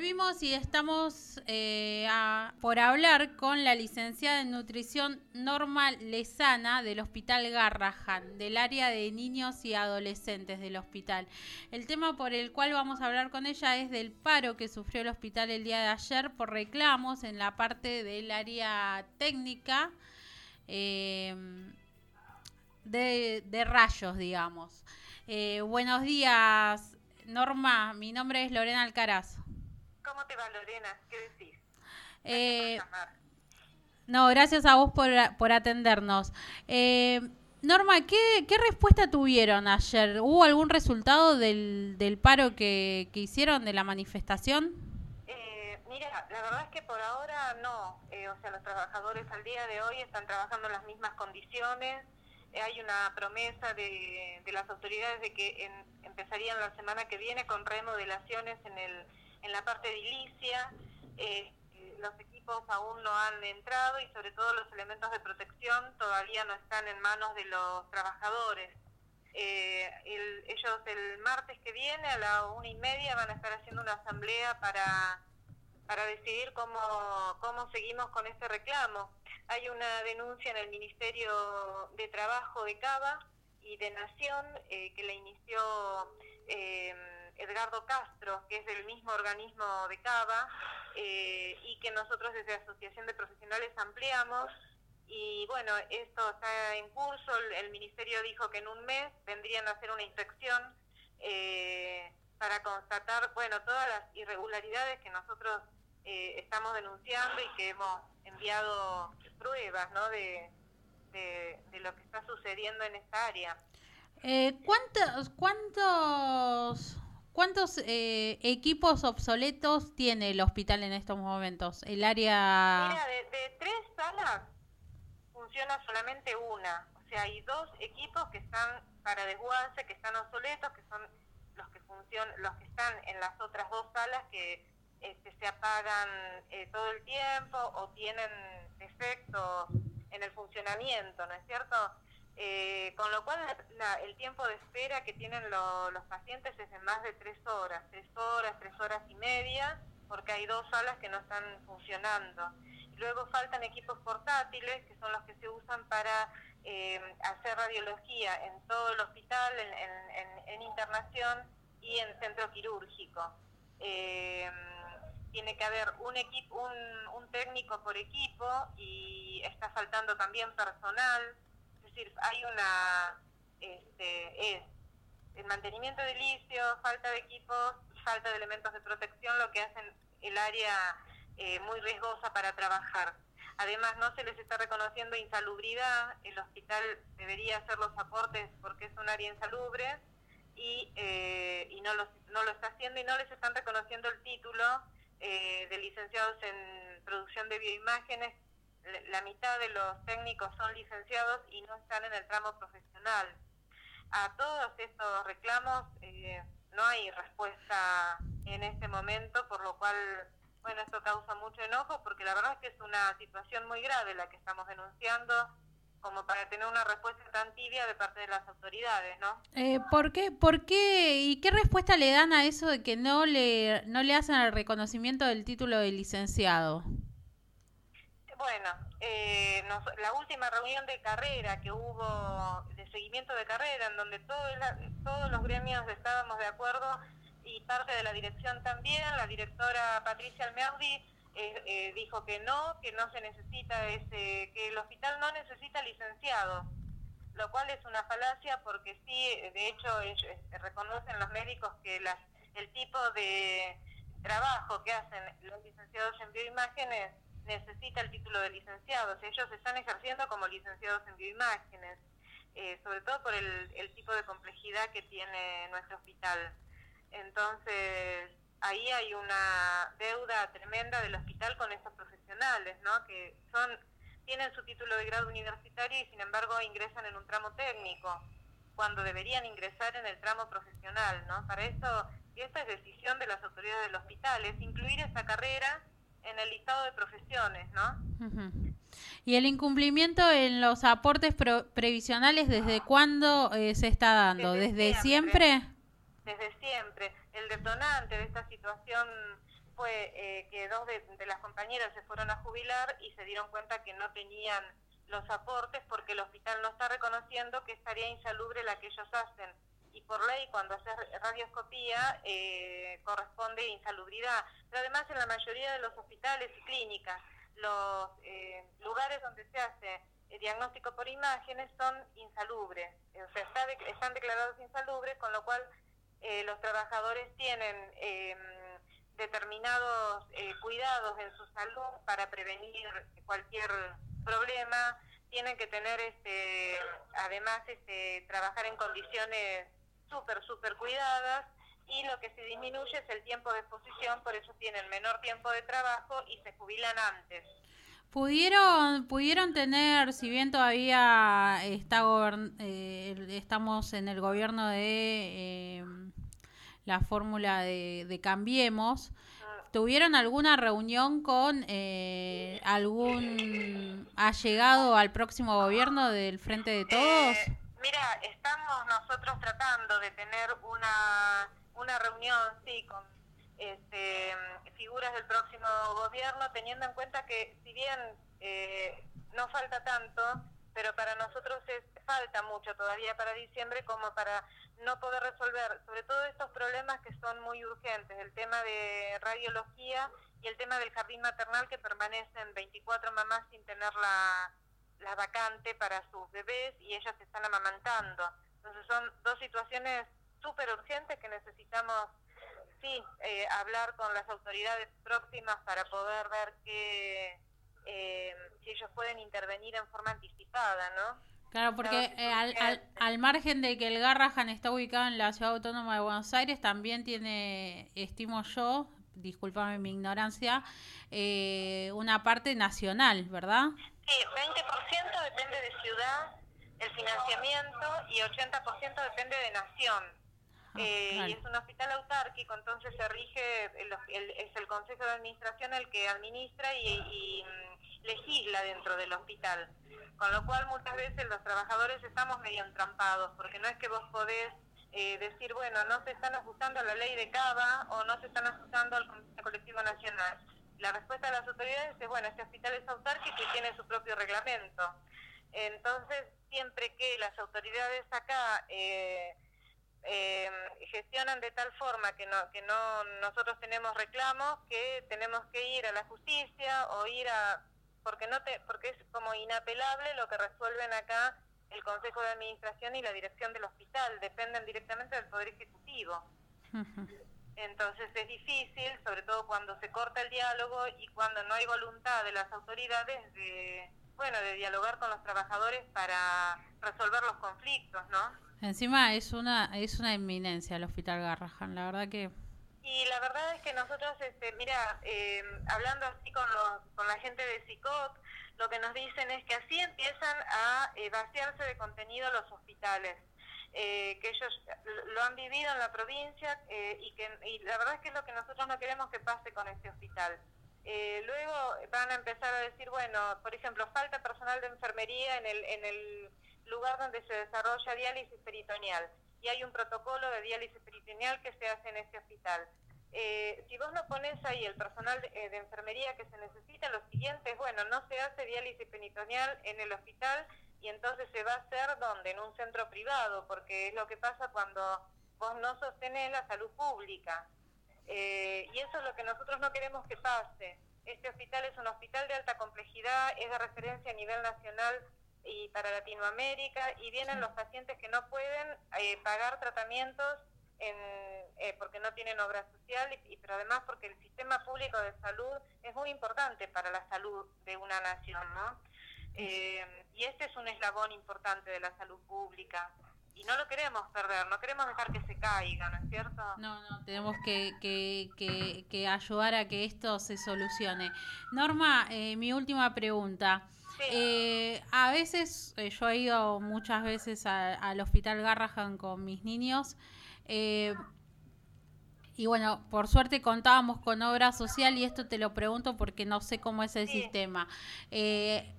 volvimos y estamos eh, por hablar con la licenciada en nutrición Norma Lezana del Hospital Garrahan, del área de niños y adolescentes del hospital. El tema por el cual vamos a hablar con ella es del paro que sufrió el hospital el día de ayer por reclamos en la parte del área técnica eh, de, rayos, digamos. Eh, buenos días, Norma. Mi nombre es Lorena Alcaraz. ¿Cómo te va, Lorena? ¿Qué decís? Eh, no, gracias a vos por, atendernos. Eh, Norma, ¿qué, respuesta tuvieron ayer? ¿Hubo algún resultado del, paro que, hicieron, de la manifestación? Eh, mira, la verdad es que por ahora no. o sea, los trabajadores al día de hoy están trabajando en las mismas condiciones. hay una promesa de, las autoridades de que empezarían la semana que viene con remodelaciones en el en la parte edilicia. Eh, los equipos aún no han entrado y sobre todo los elementos de protección todavía no están en manos de los trabajadores. Eh, ellos el martes que viene a la una y media van a estar haciendo una asamblea para, para decidir cómo, cómo seguimos con este reclamo. Hay una denuncia en el Ministerio de Trabajo de Cava y de Nación eh, que la inició Edgardo Castro, que es del mismo organismo de Cava, eh, y que nosotros desde Asociación de Profesionales ampliamos. Y bueno, esto está en curso, el, Ministerio dijo que en un mes vendrían a hacer una inspección eh, para constatar, bueno, todas las irregularidades que nosotros eh, estamos denunciando y que hemos enviado pruebas, ¿no?, de, de, lo que está sucediendo en esta área. ¿Cuántos, cuántos ¿Cuántos eh, equipos obsoletos tiene el hospital en estos momentos? El área... Mira, de, tres salas funciona solamente una. O sea, hay dos equipos que están para desguace, que están obsoletos, que son los que funcionan, los que están en las otras dos salas que este, se apagan eh, todo el tiempo o tienen defectos en el funcionamiento, ¿no es cierto? Eh, con lo cual el tiempo de espera que tienen los pacientes es de más de tres horas, tres horas, tres horas y media, porque hay dos salas que no están funcionando. Luego faltan equipos portátiles, que son los que se usan para eh, hacer radiología en todo el hospital, en, internación y en centro quirúrgico. Eh, tiene que haber un, equipo, un técnico por equipo y está faltando también personal decir, hay una, este, es el mantenimiento de licio, falta de equipos, falta de elementos de protección, lo que hacen el área eh, muy riesgosa para trabajar. Además, no se les está reconociendo insalubridad, el hospital debería hacer los aportes porque es un área insalubre y, eh, y no, no lo está haciendo y no les están reconociendo el título eh, de licenciados en producción de bioimágenes la mitad de los técnicos son licenciados y no están en el tramo profesional. A todos estos reclamos eh, no hay respuesta en este momento, por lo cual, bueno, esto causa mucho enojo porque la verdad es que es una situación muy grave la que estamos denunciando como para tener una respuesta tan tibia de parte de las autoridades, ¿no? Eh, ¿Por qué? ¿Por qué? ¿Y qué respuesta le dan a eso de que no le, no le hacen el reconocimiento del título de licenciado? Bueno, eh, la última reunión de carrera que hubo, de seguimiento de carrera, en donde todos los gremios estábamos de acuerdo y parte de la dirección también, la directora Patricia Almeaudi eh, eh, dijo que no, que no se necesita ese, que el hospital no necesita licenciado, lo cual es una falacia porque sí, de hecho ellos reconocen los médicos que las, el tipo de trabajo que hacen los licenciados en bioimágenes necesita el título de licenciado. ellos están ejerciendo como licenciados en bioimágenes, eh, sobre todo por el, tipo de complejidad que tiene nuestro hospital. Entonces, ahí hay una deuda tremenda del hospital con estos profesionales, ¿no? Que son tienen su título de grado universitario y sin embargo ingresan en un tramo técnico, cuando deberían ingresar en el tramo profesional, ¿no? Para eso, y esta es decisión de las autoridades del hospital, es incluir esta carrera en el listado de profesiones, ¿no? ¿Y el incumplimiento en los aportes previsionales desde cuándo eh, se está dando? ¿Desde, siempre? Desde siempre. El detonante de esta situación fue eh, que dos de, las compañeras se fueron a jubilar y se dieron cuenta que no tenían los aportes porque el hospital no está reconociendo que es tarea insalubre la que ellos hacen. Y por ley, cuando haces radioscopía, eh, corresponde insalubridad. Pero además, en la mayoría de los hospitales y clínicas, los eh, lugares donde se hace diagnóstico por imágenes son insalubres. O sea, están declarados insalubres, con lo cual los trabajadores tienen em, determinados eh, cuidados en su salud para prevenir cualquier problema, tienen que tener este, además este, trabajar en condiciones súper, súper cuidadas y lo que se disminuye es el tiempo de exposición, por eso tienen menor tiempo de trabajo y se jubilan antes. Pudieron, pudieron tener, si bien todavía está eh, estamos en el gobierno de eh, la fórmula de, Cambiemos, ¿tuvieron alguna reunión con eh, algún allegado al próximo gobierno del Frente de Todos? Mira, estamos nosotros tratando de tener una, una reunión, sí, con este, figuras del próximo gobierno, teniendo en cuenta que si bien eh, no falta tanto, pero para nosotros es, falta mucho todavía para diciembre como para no poder resolver sobre todo estos problemas que son muy urgentes, el tema de radiología y el tema del jardín maternal que permanecen 24 mamás sin tener la, la vacante para sus bebés y ellas se están amamantando. Entonces son dos situaciones súper urgentes que necesitamos, sí, eh, hablar con las autoridades próximas para poder ver que eh, si ellos pueden intervenir en forma anticipada, ¿no? Claro, porque eh, al, al, margen de que el Garrahan está ubicado en la Ciudad Autónoma de Buenos Aires, también tiene, estimo yo, discúlpame mi ignorancia, eh, una parte nacional, ¿verdad? Sí, 20% depende de ciudad, el financiamiento, y 80% depende de nación. Ah, eh, y es un hospital autárquico, entonces se rige, el, es el Consejo de Administración el que administra y, y mm, legisla dentro del hospital. Con lo cual muchas veces los trabajadores estamos medio entrampados, porque no es que vos podés eh, decir, bueno, no se están ajustando a la ley de CABA o no se están ajustando al colectivo nacional. La respuesta de las autoridades es, bueno, este hospital es autárquico y tiene su propio reglamento. Entonces, siempre que las autoridades acá eh, eh, gestionan de tal forma que no que no nosotros tenemos reclamos que tenemos que ir a la justicia o ir a porque no te porque es como inapelable lo que resuelven acá el Consejo de Administración y la dirección del hospital, dependen directamente del Poder Ejecutivo. Entonces es difícil, sobre todo cuando se corta el diálogo y cuando no hay voluntad de las autoridades de, bueno, de dialogar con los trabajadores para resolver los conflictos, ¿no? Encima es una es una inminencia el Hospital Garrahan, la verdad que y la verdad es que nosotros, este, mira, eh, hablando así con, los, con la gente de CICOT, lo que nos dicen es que así empiezan a eh, vaciarse de contenido los hospitales. Eh, que ellos lo han vivido en la provincia y que y la verdad es que es lo que nosotros no queremos que pase con este hospital. luego van a empezar a decir, bueno, por ejemplo, falta personal de enfermería en el, en el lugar donde se desarrolla diálisis peritoneal y hay un protocolo de diálisis peritoneal que se hace en este hospital. Eh, si vos no pones ahí el personal de, eh, de, enfermería que se necesita, lo siguiente es, bueno, no se hace diálisis peritoneal en el hospital y entonces se va a hacer donde, en un centro privado, porque es lo que pasa cuando vos no sostenés la salud pública. Eh, y eso es lo que nosotros no queremos que pase. Este hospital es un hospital de alta complejidad, es de referencia a nivel nacional y para Latinoamérica y vienen los pacientes que no pueden eh, pagar tratamientos en, eh, porque no tienen obra social, y, pero además porque el sistema público de salud es muy importante para la salud de una nación, ¿no? Eh, y este es un eslabón importante de la salud pública y no lo queremos perder, no queremos dejar que se caiga, ¿no es cierto? No, no, tenemos que, que, que, ayudar a que esto se solucione. Norma, mi última pregunta. Eh, a veces, eh, yo he ido muchas veces al hospital Garrahan con mis niños. Eh, y bueno, por suerte contábamos con obra social y esto te lo pregunto porque no sé cómo es el sistema.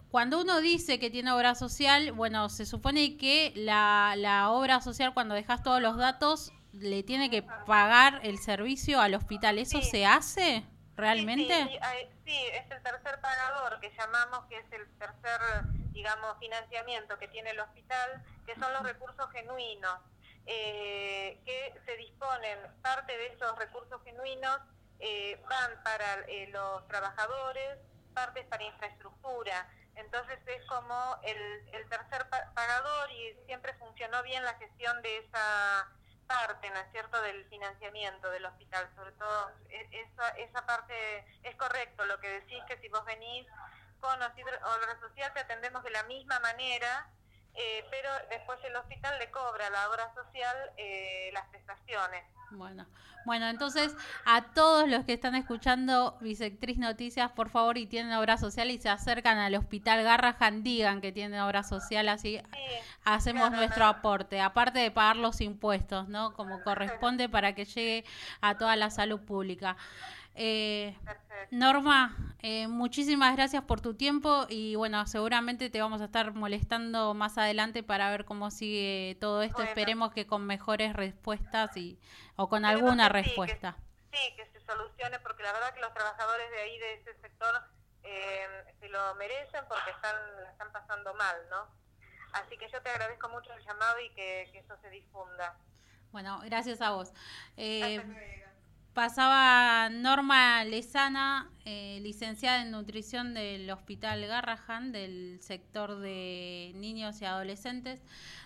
cuando uno dice que tiene obra social, bueno, se supone que la, la obra social cuando dejas todos los datos le tiene que pagar el servicio al hospital. ¿Eso se hace? realmente? Sí, es el tercer pagador que llamamos, que es el tercer, digamos, financiamiento que tiene el hospital, que son los recursos genuinos, eh, que se disponen, parte de esos recursos genuinos eh, van para eh, los trabajadores, partes para infraestructura. Entonces es como el, tercer pagador y siempre funcionó bien la gestión de esa parte, ¿no es cierto?, del financiamiento del hospital, sobre todo e, esa, esa parte, es correcto lo que decís, que si vos venís con obra social te atendemos de la misma manera, eh, pero después el hospital le cobra a la obra social eh, las prestaciones. Bueno, bueno, entonces a todos los que están escuchando Bisectriz Noticias, por favor, y tienen obra social y se acercan al Hospital Garrahan, digan que tienen obra social, así hacemos nuestro aporte, aparte de pagar los impuestos, ¿no? Como corresponde para que llegue a toda la salud pública. Eh, Norma, eh, muchísimas gracias por tu tiempo y bueno, seguramente te vamos a estar molestando más adelante para ver cómo sigue todo esto. Esperemos que con mejores respuestas y o con alguna respuesta. Sí que, se solucione porque la verdad que los trabajadores de ahí, de ese sector, eh, se lo merecen porque están, están pasando mal, ¿no? Así que yo te agradezco mucho el llamado y que, eso se difunda. Bueno, gracias a vos. Eh, Pasaba Norma Lezana, eh, licenciada en nutrición del Hospital Garrahan, del sector de niños y adolescentes.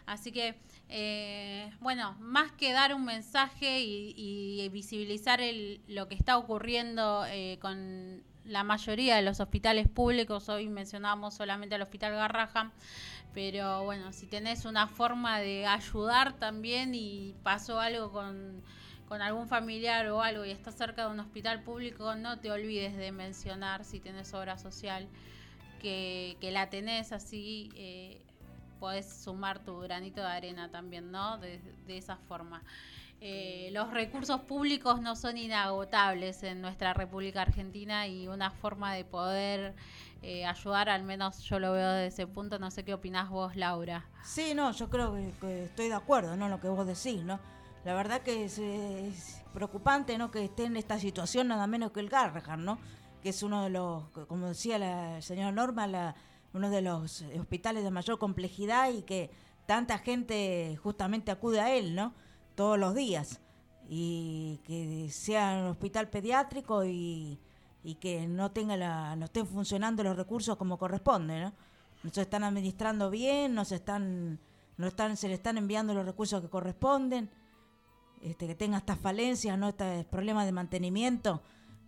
Así que, eh, bueno, más que dar un mensaje y, visibilizar lo que está ocurriendo eh, con la mayoría de los hospitales públicos, hoy mencionábamos solamente al Hospital Garrahan, pero bueno, si tenés una forma de ayudar también y pasó algo con con algún familiar o algo y estás cerca de un hospital público, no te olvides de mencionar si tenés obra social, que, la tenés así, eh, podés sumar tu granito de arena también, ¿no? De, esa forma. Eh, los recursos públicos no son inagotables en nuestra República Argentina y una forma de poder eh, ayudar, al menos yo lo veo desde ese punto, no sé qué opinás vos, Laura. Sí, no, yo creo que, que estoy de acuerdo, ¿no? Lo que vos decís, ¿no? La verdad que es, preocupante ¿no? que esté en esta situación nada menos que el Garrahan, ¿no? que es uno de los, como decía la señora Norma, la, uno de los hospitales de mayor complejidad y que tanta gente justamente acude a él, ¿no? Todos los días. Y que sea un hospital pediátrico y, y que no tenga la, no estén funcionando los recursos como corresponde, ¿no? No se están administrando bien, no se están, no están, se le están enviando los recursos que corresponden este, que tenga estas falencias, ¿no? Este problemas de mantenimiento,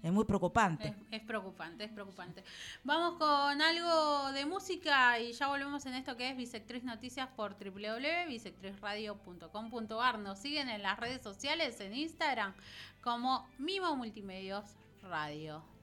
es muy preocupante. Es, preocupante, es preocupante. Vamos con algo de música y ya volvemos en esto que es Bisectriz Noticias por www.bisectrizradio.com.ar. Nos siguen en las redes sociales, en Instagram, como Mimo Multimedios Radio.